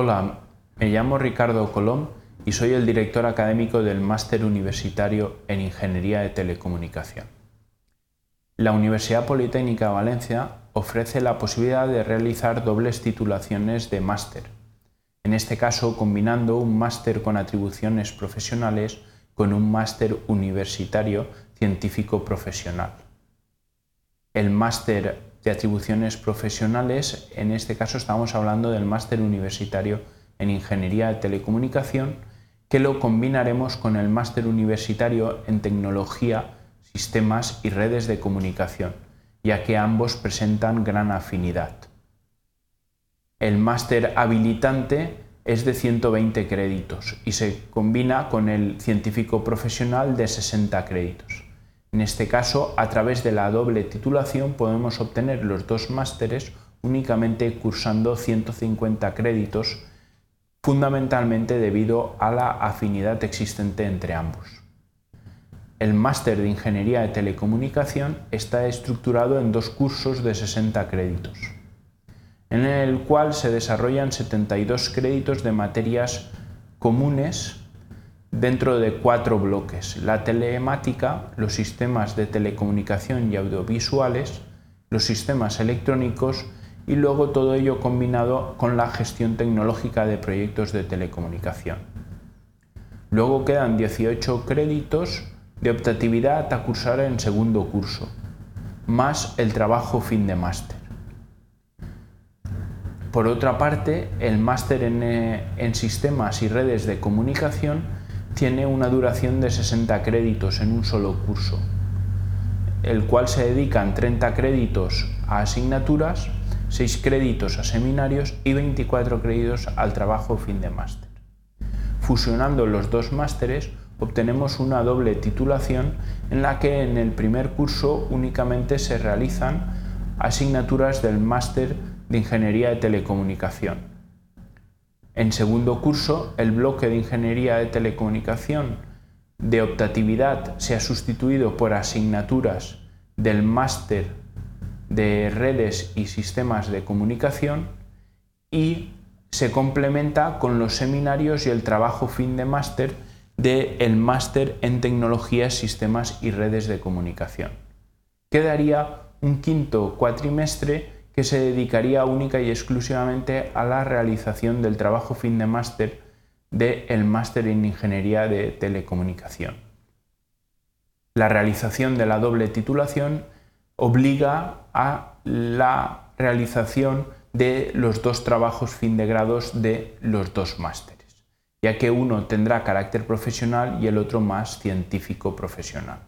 Hola, me llamo Ricardo Colón y soy el director académico del Máster Universitario en Ingeniería de Telecomunicación. La Universidad Politécnica de Valencia ofrece la posibilidad de realizar dobles titulaciones de máster, en este caso combinando un máster con atribuciones profesionales con un máster universitario científico profesional. El máster de atribuciones profesionales, en este caso estamos hablando del máster universitario en Ingeniería de Telecomunicación, que lo combinaremos con el máster universitario en Tecnología, Sistemas y Redes de Comunicación, ya que ambos presentan gran afinidad. El máster habilitante es de 120 créditos y se combina con el científico profesional de 60 créditos. En este caso, a través de la doble titulación podemos obtener los dos másteres únicamente cursando 150 créditos, fundamentalmente debido a la afinidad existente entre ambos. El máster de Ingeniería de Telecomunicación está estructurado en dos cursos de 60 créditos, en el cual se desarrollan 72 créditos de materias comunes dentro de cuatro bloques, la telemática, los sistemas de telecomunicación y audiovisuales, los sistemas electrónicos y luego todo ello combinado con la gestión tecnológica de proyectos de telecomunicación. Luego quedan 18 créditos de optatividad a cursar en segundo curso, más el trabajo fin de máster. Por otra parte, el máster en, en sistemas y redes de comunicación tiene una duración de 60 créditos en un solo curso, el cual se dedican 30 créditos a asignaturas, 6 créditos a seminarios y 24 créditos al trabajo fin de máster. Fusionando los dos másteres obtenemos una doble titulación en la que en el primer curso únicamente se realizan asignaturas del máster de Ingeniería de Telecomunicación en segundo curso, el bloque de Ingeniería de Telecomunicación de optatividad se ha sustituido por asignaturas del máster de redes y sistemas de comunicación y se complementa con los seminarios y el trabajo fin de máster del máster en tecnologías, sistemas y redes de comunicación. Quedaría un quinto cuatrimestre que se dedicaría única y exclusivamente a la realización del trabajo fin de máster del máster en Ingeniería de Telecomunicación. La realización de la doble titulación obliga a la realización de los dos trabajos fin de grados de los dos másteres, ya que uno tendrá carácter profesional y el otro más científico profesional.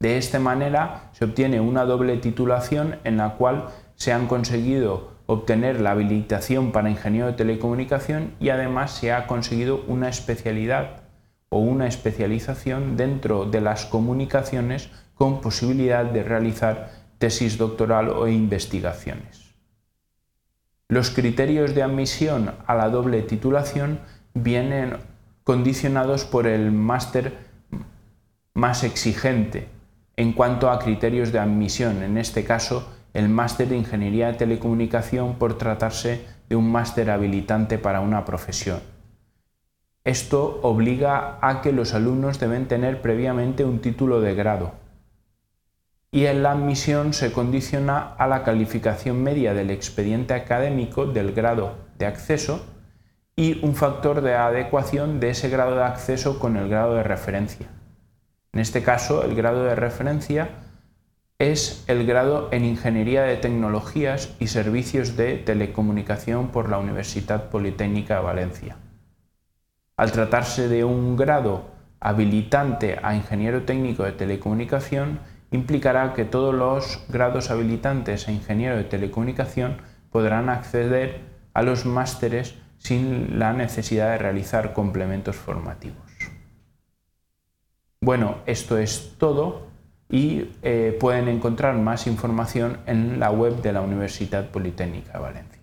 De esta manera se obtiene una doble titulación en la cual se han conseguido obtener la habilitación para ingeniero de telecomunicación y además se ha conseguido una especialidad o una especialización dentro de las comunicaciones con posibilidad de realizar tesis doctoral o investigaciones. Los criterios de admisión a la doble titulación vienen condicionados por el máster más exigente en cuanto a criterios de admisión, en este caso el máster de Ingeniería de Telecomunicación por tratarse de un máster habilitante para una profesión. Esto obliga a que los alumnos deben tener previamente un título de grado y en la admisión se condiciona a la calificación media del expediente académico del grado de acceso y un factor de adecuación de ese grado de acceso con el grado de referencia. En este caso, el grado de referencia es el grado en Ingeniería de Tecnologías y Servicios de Telecomunicación por la Universidad Politécnica de Valencia. Al tratarse de un grado habilitante a ingeniero técnico de telecomunicación, implicará que todos los grados habilitantes a ingeniero de telecomunicación podrán acceder a los másteres sin la necesidad de realizar complementos formativos. Bueno, esto es todo y eh, pueden encontrar más información en la web de la Universidad Politécnica de Valencia.